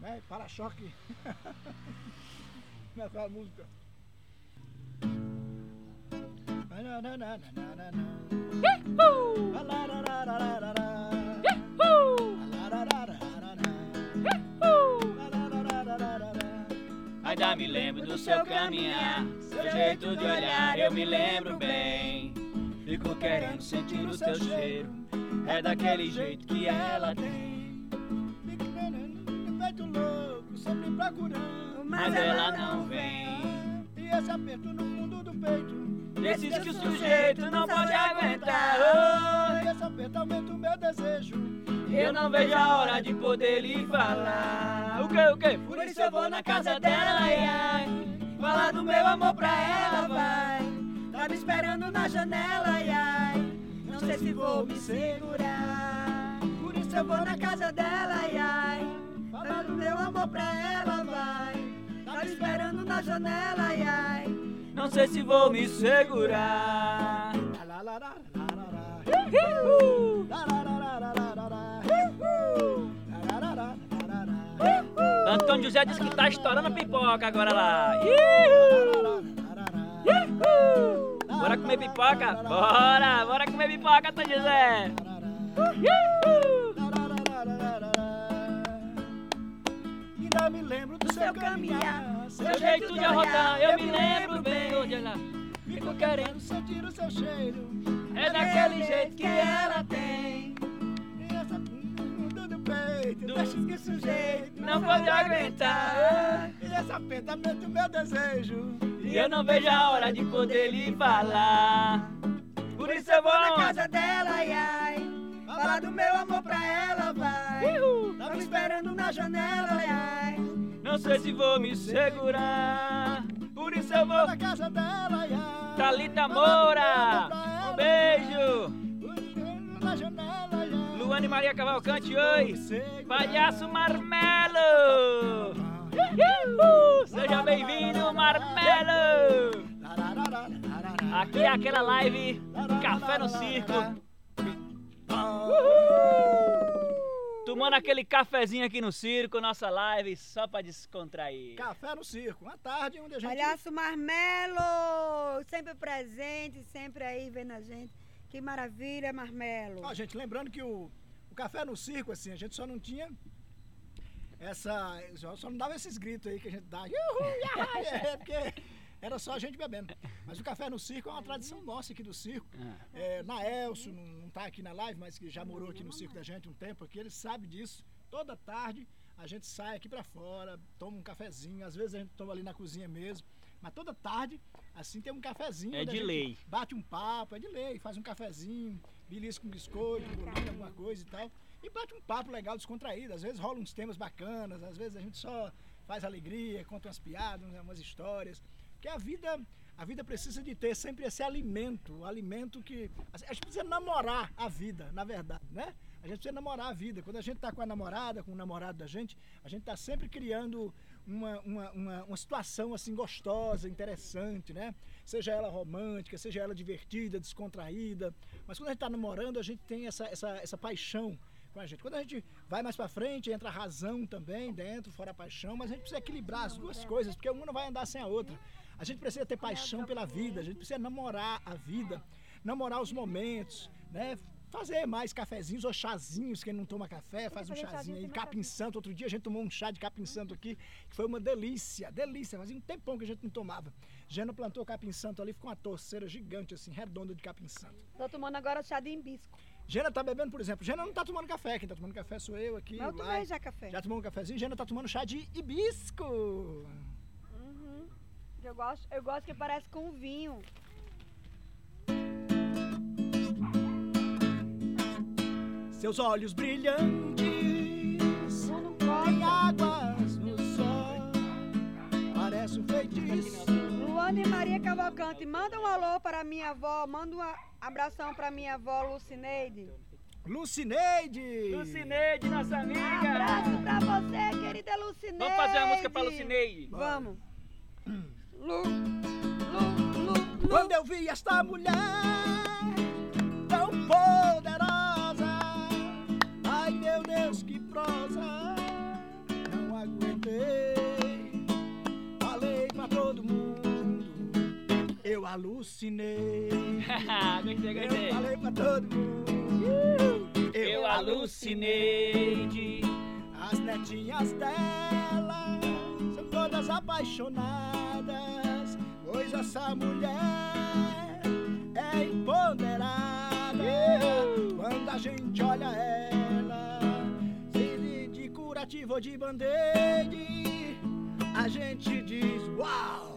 né? Para-choque. Nessa música. Ainda me lembro do seu caminhar, seu jeito de olhar, eu me lembro bem. Fico querendo sentir o seu cheiro, é daquele jeito que ela tem. Feito louco, sempre procurando. Mas ela não vem. E esse aperto no fundo do peito Desses que o sujeito não pode aguentar. Oh, Esse aperto aumenta o meu desejo. Eu não vejo a hora de poder lhe falar. O que, o que? Por isso eu vou na casa dela, ai, ai. Falar do meu amor pra ela, vai. Tá me esperando na janela, ai, ai. Não sei se vou me segurar. Por isso eu vou na casa dela, ai, ai. Falar do meu amor pra ela, vai. Tá me esperando na janela, ai, ai. Não sei se vou me segurar. Lá, Antônio José disse que tá estourando a pipoca agora lá. Bora comer pipoca? Bora! Bora comer pipoca, Antônio José! Ainda me lembro do seu caminhar, Seu jeito de arrotar, eu me lembro bem. Onde ela Fico querendo sentir o seu cheiro. é daquele jeito que ela tem. Peito, deixa que esse jeito Não pode aguentar. E essa penta aumenta o meu desejo. E eu não vejo a hora de poder lhe falar. Por isso eu vou na casa dela, ai, ai. Falar do meu amor pra ela, vai. Tá me esperando na janela, ai, ai. Não sei se vou me segurar. Por isso eu vou. Na casa dela, ai, ai. Thalita Moura! Um beijo! Luane Maria Cavalcante, oi! Palhaço Marmelo! Uhul! Seja bem-vindo, Marmelo! Aqui é aquela live Café no Circo. Tomando aquele cafezinho aqui no circo, nossa live só pra descontrair. Café no circo, uma tarde onde a gente Palhaço Marmelo, sempre presente, sempre aí vendo a gente. Que maravilha, Marmelo. Ó, gente, lembrando que o café no circo, assim, a gente só não tinha essa. Só, não dava esses gritos aí que a gente dá. É, porque era só a gente bebendo. Mas o café no circo é uma tradição nossa aqui do circo. É, na Elcio, não, não tá aqui na live, mas que já morou aqui no circo da gente um tempo aqui, ele sabe disso. Toda tarde a gente sai aqui pra fora, toma um cafezinho, às vezes a gente toma ali na cozinha mesmo. Mas toda tarde, assim, tem um cafezinho. É de lei. Bate um papo, é de lei, faz um cafezinho, belisca um biscoito, bolinho, alguma coisa e tal. E bate um papo legal, descontraído. Às vezes rola uns temas bacanas, às vezes a gente só faz alegria, conta umas piadas, umas histórias. Porque a vida, a vida precisa de ter sempre esse alimento, o alimento que. A gente precisa namorar a vida, na verdade, né? A gente precisa namorar a vida. Quando a gente está com a namorada, com o namorado da gente, a gente está sempre criando uma, uma, uma, uma situação assim gostosa, interessante, né? Seja ela romântica, seja ela divertida, descontraída. Mas quando a gente está namorando, a gente tem essa, essa, essa paixão com a gente. Quando a gente vai mais para frente, entra a razão também dentro, fora a paixão, mas a gente precisa equilibrar as duas coisas, porque uma não vai andar sem a outra. A gente precisa ter paixão pela vida, a gente precisa namorar a vida, namorar os momentos, né? Fazer mais cafezinhos ou chazinhos, quem não toma café, faz um chazinho aí. Capim Santo, outro dia a gente tomou um chá de capim santo aqui, que foi uma delícia, delícia, fazia um tempão que a gente não tomava. Jana plantou capim santo ali, ficou uma torceira gigante assim, redonda de capim santo. Tô tomando agora chá de hibisco. Jana tá bebendo, por exemplo, Jana não tá tomando café, quem tá tomando café sou eu aqui. Mas eu tomei já café. Já tomou um cafezinho? Jana tá tomando chá de hibisco. Uhum. Eu gosto, eu gosto que parece com vinho. Seus olhos brilhantes Costa. águas no sol Parece um feitiço Luane Maria Cavalcante, manda um alô para minha avó, manda um abração para minha avó Lucineide. Lucineide Lucineide, nossa amiga! Abraço pra você, querida Lucineide. Vamos fazer uma música pra Lucineide. Vamos. Lu, Lu, Lu, Lu. Quando eu vi esta mulher Tão poderosa aguentei Falei pra todo mundo Eu alucinei gostei, Eu gostei. falei pra todo mundo Eu alucinei. As netinhas dela são todas apaixonadas, pois essa mulher é empoderada. Quando a gente olha ela, ou de band-aid, a gente diz: Uau!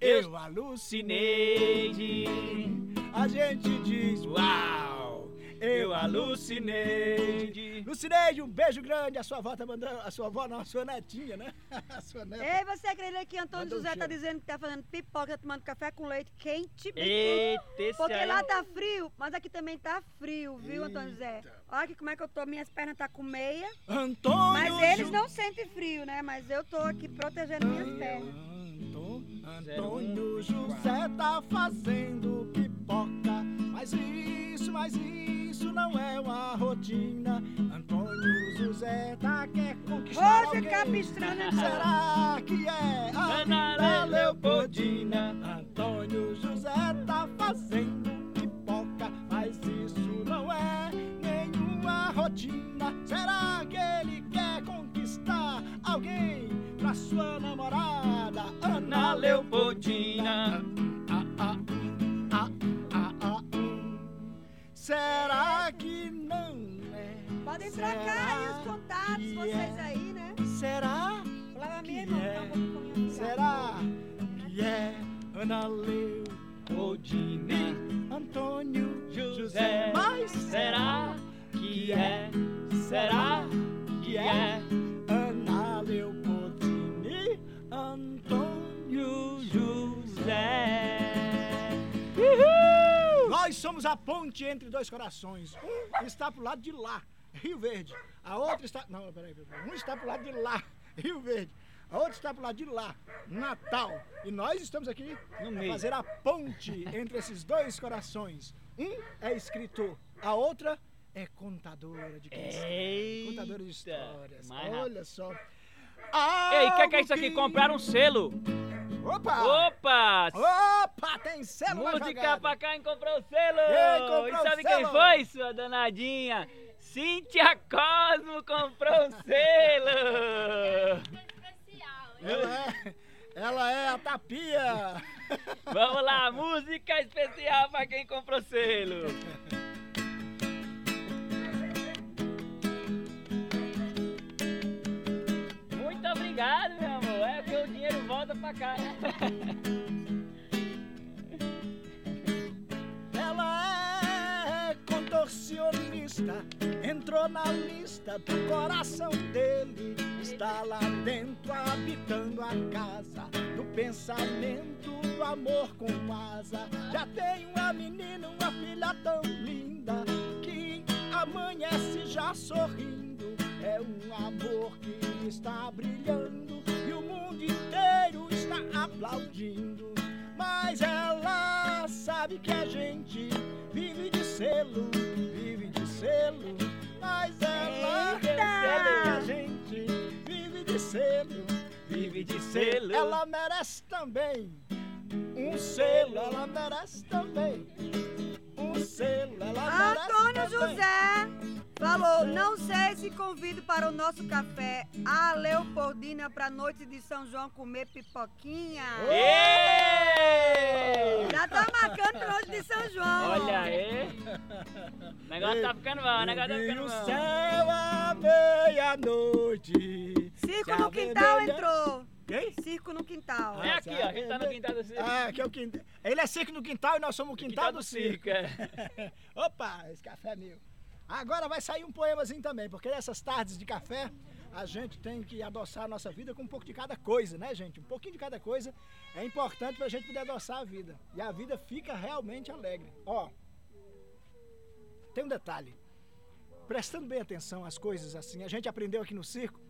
eu alucinei. A gente diz, uau, eu alucinei. Lucineide, um beijo grande. A sua avó tá mandando. A sua avó não, a sua netinha, né? A sua neta. Ei, você acredita que Antônio Manda um José tá cheiro. dizendo que tá fazendo pipoca, tomando café com leite quente? Eita, esse Porque aí. lá tá frio, mas aqui também tá frio, viu, Antônio José? Eita. Olha aqui como é que eu tô, minhas pernas tá com meia. Antônio. Mas eles Ju- não sentem frio, né? Mas eu tô aqui protegendo minhas pernas. Anto- Antônio José tá fazendo pipoca. Mas isso, mas isso não é uma rotina. Antônio José tá quer conquistar ficar alguém. pistrando Será que é a Ana Leopoldina. Leopoldina? Antônio José tá fazendo pipoca, mas isso não é nenhuma rotina. Será que ele quer conquistar alguém pra sua namorada? Ana Leopoldina. Ah, ah, ah, Será que não é? Podem Será trocar aí os contatos, vocês é? aí, né? Será? Falava Que minha irmã, é? tá um comigo. Será que é Ana Leopoldina? Antônio José, mas Será que é? Será que é? Nós somos a ponte entre dois corações. Um está pro lado de lá, Rio Verde. A outra está. Não, peraí, peraí. Um está pro lado de lá, Rio Verde. A outra está pro lado de lá, Natal. E nós estamos aqui para fazer a ponte entre esses dois corações. Um é escritor, a outra é contadora de. Eita, Contadora de histórias. Olha só. Ei, o que, que é isso aqui? Comprar um selo. Opa! Opa! Opa, tem selo na Música jogada. pra cá e comprou o selo! Ei, comprou e o sabe selo! quem foi, sua danadinha? Cíntia Cosmo comprou um selo! Ela é, ela é a tapia. Vamos lá, música especial pra quem comprou selo! Muito obrigado, meu amor. É porque o dinheiro volta pra cá? Ela é contorcionista. Entrou na lista do coração dele. Está lá dentro, habitando a casa. Do pensamento, do amor com asa. Já tem uma menina, uma filha tão linda. Que amanhece já sorrindo. É um amor que está brilhando. E o mundo inteiro está aplaudindo. Mas ela sabe que a gente vive de selo, vive de selo. Mas ela Eita! sabe que a gente vive de selo, Vive de selo. Ela merece também um selo, ela merece também um selo, ela merece Antônio também. Falou, não sei se convido para o nosso café a Leopoldina para noite de São João comer pipoquinha. Ei! Já tá marcando noite de São João. Olha aí! O negócio tá ficando bom, o negócio tá ficando o bom. céu à meia-noite. Circo no quintal entrou. Quem? Circo no quintal. É aqui, ó, a gente tá no quintal do circo. Ah, que é o quintal. Ele é circo no quintal e nós somos o quintal, do circo. é. Opa, esse café é meu. Agora vai sair um poemazinho também, porque nessas tardes de café a gente tem que adoçar a nossa vida com um pouco de cada coisa, né, gente? Um pouquinho de cada coisa é importante pra gente poder adoçar a vida. E a vida fica realmente alegre. Ó, tem um detalhe. Prestando bem atenção às coisas assim, a gente aprendeu aqui no circo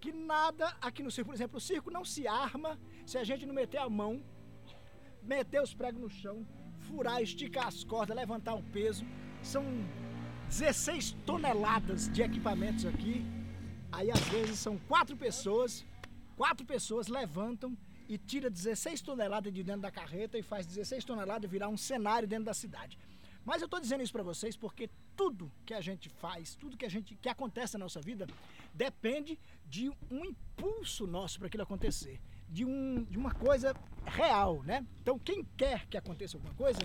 que nada aqui no circo, por exemplo, o circo não se arma se a gente não meter a mão, meter os pregos no chão, furar, esticar as cordas, levantar o peso. São 16 toneladas de equipamentos aqui. Aí às vezes são quatro pessoas, quatro pessoas levantam e tira 16 toneladas de dentro da carreta e faz 16 toneladas virar um cenário dentro da cidade. Mas eu estou dizendo isso para vocês porque tudo que a gente faz, tudo que a gente que acontece na nossa vida depende de um impulso nosso para aquilo acontecer, de, um, de uma coisa real, né? Então quem quer que aconteça alguma coisa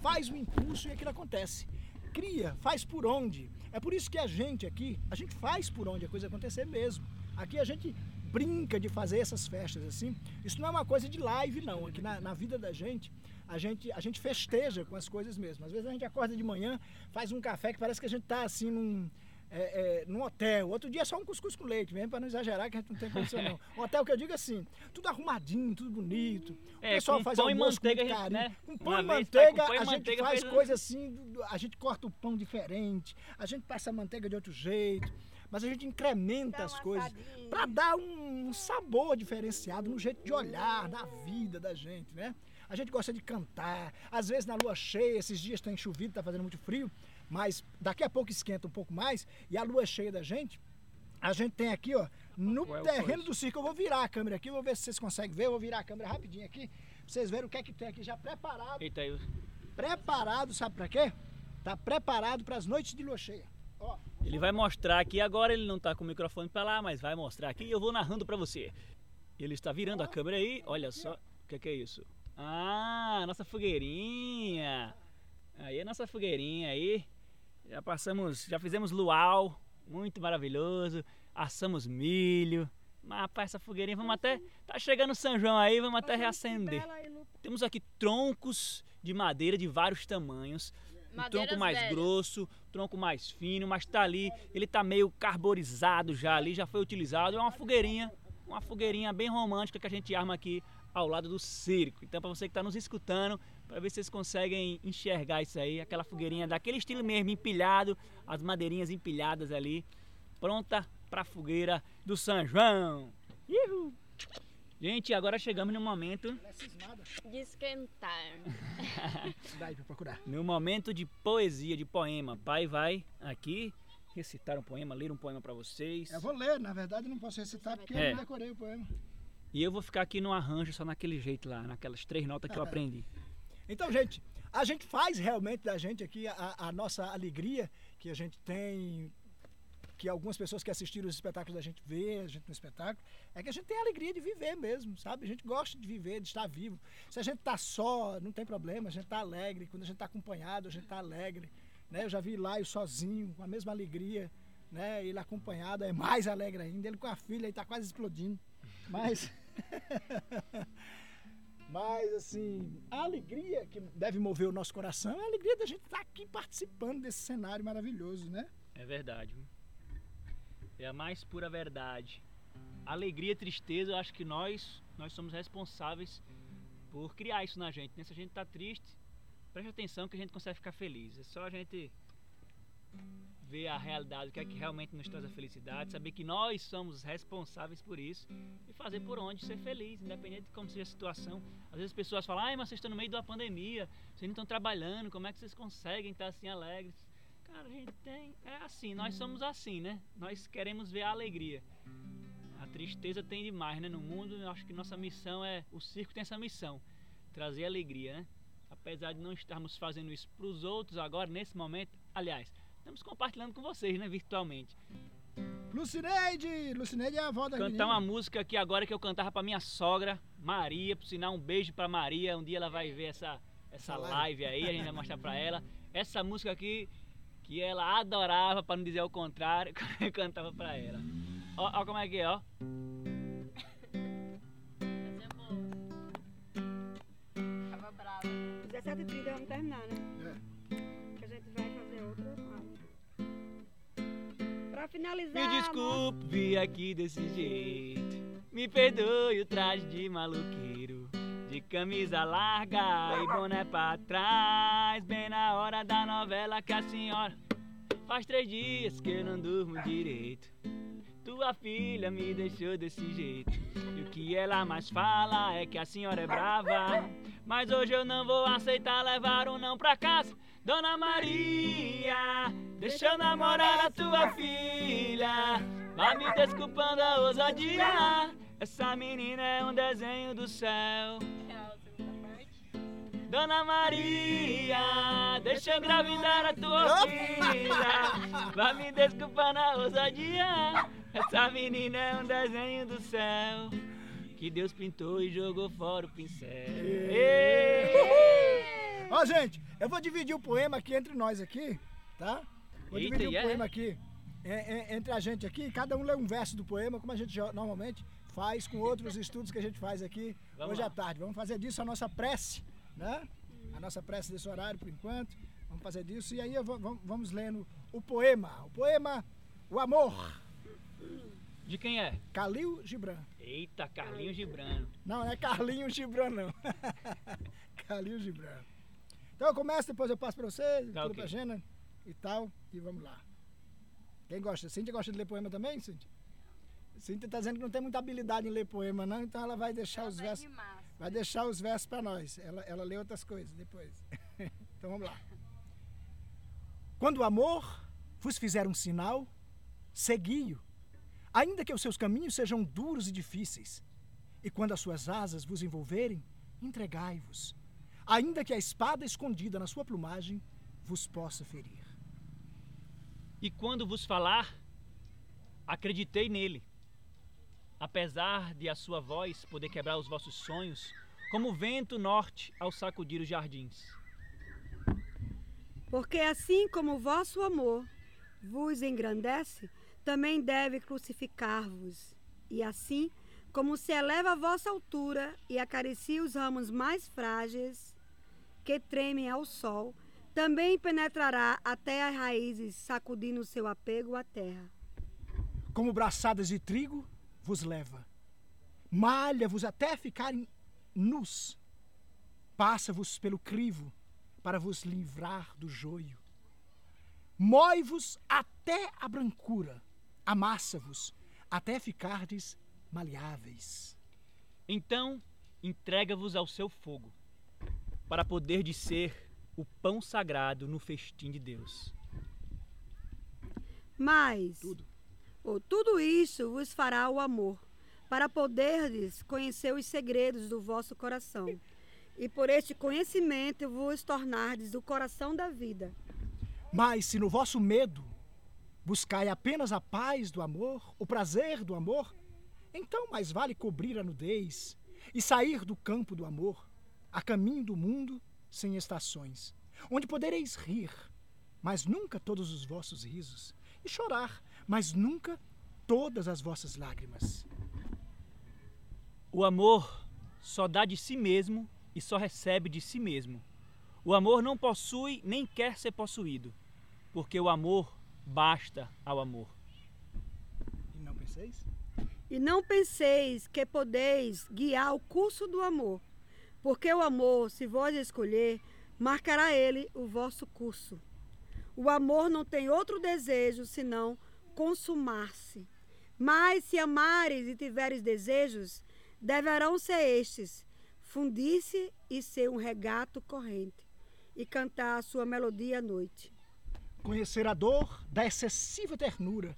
faz o impulso e aquilo acontece. Cria, faz por onde. É por isso que a gente aqui, a gente faz por onde a coisa acontecer mesmo. Aqui a gente brinca de fazer essas festas assim. Isso não é uma coisa de live, não. Aqui na, na vida da gente, a gente, a gente festeja com as coisas mesmo. Às vezes a gente acorda de manhã, faz um café que parece que a gente tá assim num. É, é, num hotel, outro dia é só um cuscuz com leite, mesmo para não exagerar que a gente não tem condição não. Um hotel que eu digo assim, tudo arrumadinho, tudo bonito. O É, pessoal com faz pão e almoço com manteiga, gente, carinho. né? Com pão Uma e tá com manteiga, pão e a gente manteiga, faz fez coisa assim, a gente corta o pão diferente, a gente passa a manteiga de outro jeito, mas a gente incrementa as coisas para dar um sabor diferenciado no jeito de olhar da vida da gente, né? A gente gosta de cantar, às vezes na lua cheia, esses dias tem chovido, tá fazendo muito frio, mas daqui a pouco esquenta um pouco mais e a lua cheia da gente, a gente tem aqui, ó, no Qual é terreno do circo, eu vou virar a câmera aqui, vou ver se vocês conseguem ver, eu vou virar a câmera rapidinho aqui, pra vocês verem o que é que tem aqui já preparado Eita, aí. preparado, sabe pra quê? Tá preparado para as noites de lua cheia. Ó, Ele vai mostrar aqui agora, ele não tá com o microfone pra lá, mas vai mostrar aqui e eu vou narrando pra você. Ele está virando a câmera aí, olha só. O que, que é isso? Ah, nossa fogueirinha. Aí é nossa fogueirinha aí. Já passamos, já fizemos luau, muito maravilhoso. Assamos milho. Mas rapaz, essa fogueirinha, vamos até. Tá chegando São João aí, vamos até reacender. Temos aqui troncos de madeira de vários tamanhos. Um tronco mais velhas. grosso, tronco mais fino, mas tá ali, ele tá meio carborizado já ali, já foi utilizado. É uma fogueirinha, uma fogueirinha bem romântica que a gente arma aqui ao lado do circo. Então, para você que está nos escutando, para ver se vocês conseguem enxergar isso aí, aquela fogueirinha daquele estilo mesmo, empilhado, as madeirinhas empilhadas ali, pronta para fogueira do São João. Ihu! Gente, agora chegamos no momento é cismada. De esquentar. Daí pra procurar. No momento de poesia, de poema, pai vai aqui recitar um poema, ler um poema para vocês. Eu vou ler, na verdade eu não posso recitar porque É. eu não decorei o poema. E eu vou ficar aqui no arranjo só naquele jeito lá, naquelas três notas que eu aprendi. Então, gente, a gente faz realmente da gente aqui a, a nossa alegria que a gente tem, que algumas pessoas que assistiram os espetáculos da gente vê a gente no espetáculo, é que a gente tem a alegria de viver mesmo, sabe? A gente gosta de viver, de estar vivo. Se a gente tá só, não tem problema, a gente tá alegre. Quando a gente tá acompanhado, a gente tá alegre. Né? Eu já vi Laio sozinho, com a mesma alegria, né? Ele acompanhado é mais alegre ainda. Ele com a filha aí tá quase explodindo. Mas. Mas, assim, a alegria que deve mover o nosso coração é a alegria da gente estar aqui participando desse cenário maravilhoso, né? É verdade. É a mais pura verdade. Alegria e tristeza, eu acho que nós, nós somos responsáveis por criar isso na gente. Né? Se a gente tá triste, preste atenção que a gente consegue ficar feliz. É só a gente ver a realidade, o que é que realmente nos traz a felicidade, saber que nós somos responsáveis por isso e fazer por onde ser feliz, independente de como seja a situação. Às vezes as pessoas falam, ai, mas vocês estão no meio uma pandemia, vocês não estão trabalhando, como é que vocês conseguem estar assim alegres? Cara, a gente tem. É assim, nós somos assim, né? Nós queremos ver a alegria. A tristeza tem demais, né? No mundo, eu acho que nossa missão é. O circo tem essa missão: trazer alegria, né? Apesar de não estarmos fazendo isso para os outros agora, nesse momento. Aliás, estamos compartilhando com vocês, né? Virtualmente. Lucineide! Lucineide é a avó da Cantar menina. uma música aqui agora que eu cantava para minha sogra, Maria. Por sinal, um beijo para Maria. Um dia ela vai ver essa, essa live. aí, a gente vai mostrar para ela. Essa música aqui que ela adorava, para não dizer o contrário, eu cantava para ela. Ó, ó como é que é, ó. Essa é boa. Tava brava. 17h30 vamos terminar, né? Finalizar. Me desculpe vir aqui desse jeito. Me perdoe o traje de maluqueiro. De camisa larga e boné pra trás. Bem na hora da novela que a senhora. Faz três dias que eu não durmo direito. Tua filha me deixou desse jeito. E o que ela mais fala é que a senhora é brava. Mas hoje eu não vou aceitar levar um não pra casa. Dona Maria, deixa eu namorar a tua filha. Vai me desculpando a ousadia. Essa menina é um desenho do céu. A. Dona Maria, deixa eu engravidar a tua filha. Vai me desculpar na ousadia. Essa menina é um desenho do céu. Que Deus pintou e jogou fora o pincel. Ó, gente, eu vou dividir o poema aqui entre nós aqui, tá? Vou Eita, dividir o é? poema aqui é, é, entre a gente aqui, cada um lê um verso do poema, como a gente normalmente faz com outros estudos que a gente faz aqui Vamos hoje lá. à tarde. Vamos fazer disso a nossa prece, né? A nossa prece desse horário por enquanto. Vamos fazer disso e aí vamos, lendo o poema. O poema O Amor, De quem é? Calil Gibran. Eita, Carlinhos Gibrano. Não, não é Carlinhos Gibran, não. Calil Gibran. Então eu começo, depois eu passo para você, Tá, tudo ok. pra Gena e tal, e vamos lá. Quem gosta? Cíntia gosta de ler poema também, Cíntia? Cíntia tá dizendo que não tem muita habilidade em ler poema, não, então ela vai deixar os versos. Vai deixar os versos para nós. Ela, ela lê outras coisas depois. então vamos lá. Quando o amor vos fizer um sinal, segui-o, ainda que os seus caminhos sejam duros e difíceis. E quando as suas asas vos envolverem, entregai-vos, ainda que a espada escondida na sua plumagem vos possa ferir. E quando vos falar, acreditei nele. Apesar de a sua voz poder quebrar os vossos sonhos, como o vento norte ao sacudir os jardins. Porque assim como o vosso amor vos engrandece, também deve crucificar-vos. E assim como se eleva a vossa altura e acaricia os ramos mais frágeis que tremem ao sol, também penetrará até as raízes, sacudindo seu apego à terra. Como braçadas de trigo vos leva, malha-vos até ficarem nus, passa-vos pelo crivo para vos livrar do joio. Mói-vos até a brancura, amassa-vos até ficardes maleáveis. Então entrega-vos ao seu fogo, para poder de ser o pão sagrado no festim de Deus. Mas Tudo. ou tudo isso vos fará o amor, para poderdes conhecer os segredos do vosso coração. E por este conhecimento vos tornardes o coração da vida. Mas se no vosso medo buscai apenas a paz do amor, o prazer do amor, então mais vale cobrir a nudez e sair do campo do amor, a caminho do mundo sem estações, onde podereis rir, mas nunca todos os vossos risos, e chorar, mas nunca todas as vossas lágrimas. O amor só dá de si mesmo e só recebe de si mesmo. O amor não possui nem quer ser possuído, porque o amor basta ao amor. E não penseis? E não penseis que podeis guiar o curso do amor, porque o amor, se vós escolher, marcará ele o vosso curso. O amor não tem outro desejo senão consumar-se. Mas se amares e tiveres desejos, deverão ser estes: fundir-se e ser um regato corrente, e cantar a sua melodia à noite. conhecer a dor da excessiva ternura,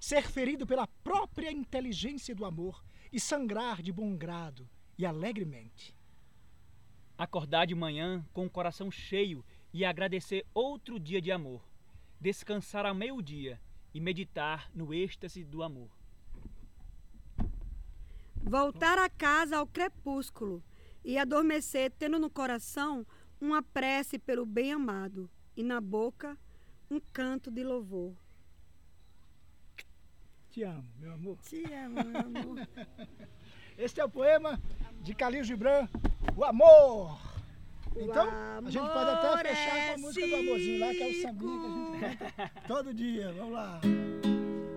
ser ferido pela própria inteligência do amor e sangrar de bom grado e alegremente. Acordar de manhã com o coração cheio e agradecer outro dia de amor. Descansar ao meio-dia e meditar no êxtase do amor. Voltar a casa ao crepúsculo e adormecer, tendo no coração uma prece pelo bem amado e na boca um canto de louvor. Te amo, meu amor. Te amo, meu amor. Este é o poema de Calil Gibran, O Amor. Então, a gente pode amor até fechar é com a música do amorzinho lá, que é o sambinha que a gente canta todo dia. Vamos lá.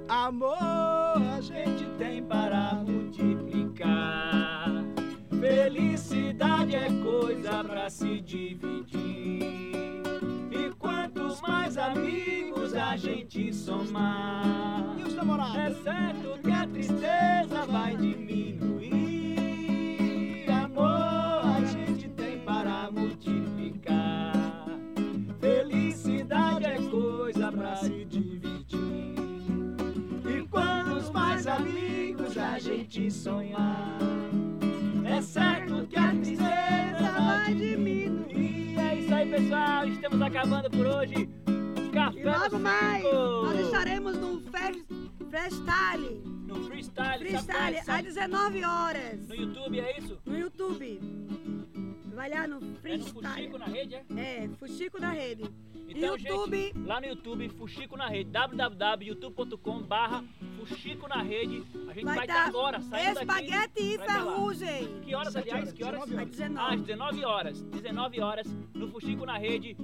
Amor, a gente tem para multiplicar. Felicidade é coisa para se dividir. E quantos mais amigos a gente somar, E os namorados? é certo que a tristeza vai diminuir. Sonhar, é certo que a tristeza vai diminuir. É isso aí, pessoal. Estamos acabando por hoje. Café E logo mais, nós estaremos no Fre- Freestyle. no freestyle, Freestyle sabe, às 19 horas. no YouTube, é isso? No YouTube. Vai lá no É no Freestyle. Fuxico na rede, é? É, Fuxico da Rede. Então, YouTube. gente, lá no YouTube, Fuxico na rede, www.youtube.com barra Fuxico na Rede. A gente Vai vai estar dar agora, saindo Espaguete daqui. e ferrugem. Que horas, aliás? horas, Que horas? 19 Às 19. Às 19 horas. 19 horas, no Fuxico na Rede.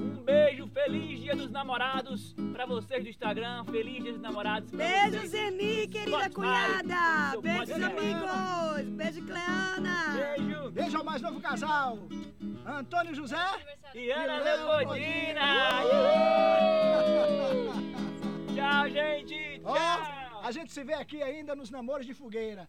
Um beijo, feliz dia dos namorados pra vocês do Instagram. Feliz dia dos namorados. pra Beijo. Zeni, querida Spotify, cunhada. Beijos, podcast. amigos. Beijo, Cleana. Beijo. Beijo ao mais novo casal, Antônio José. E Ana Leopoldina. Tchau, gente. Tchau. a gente se vê aqui ainda nos namoros de fogueira.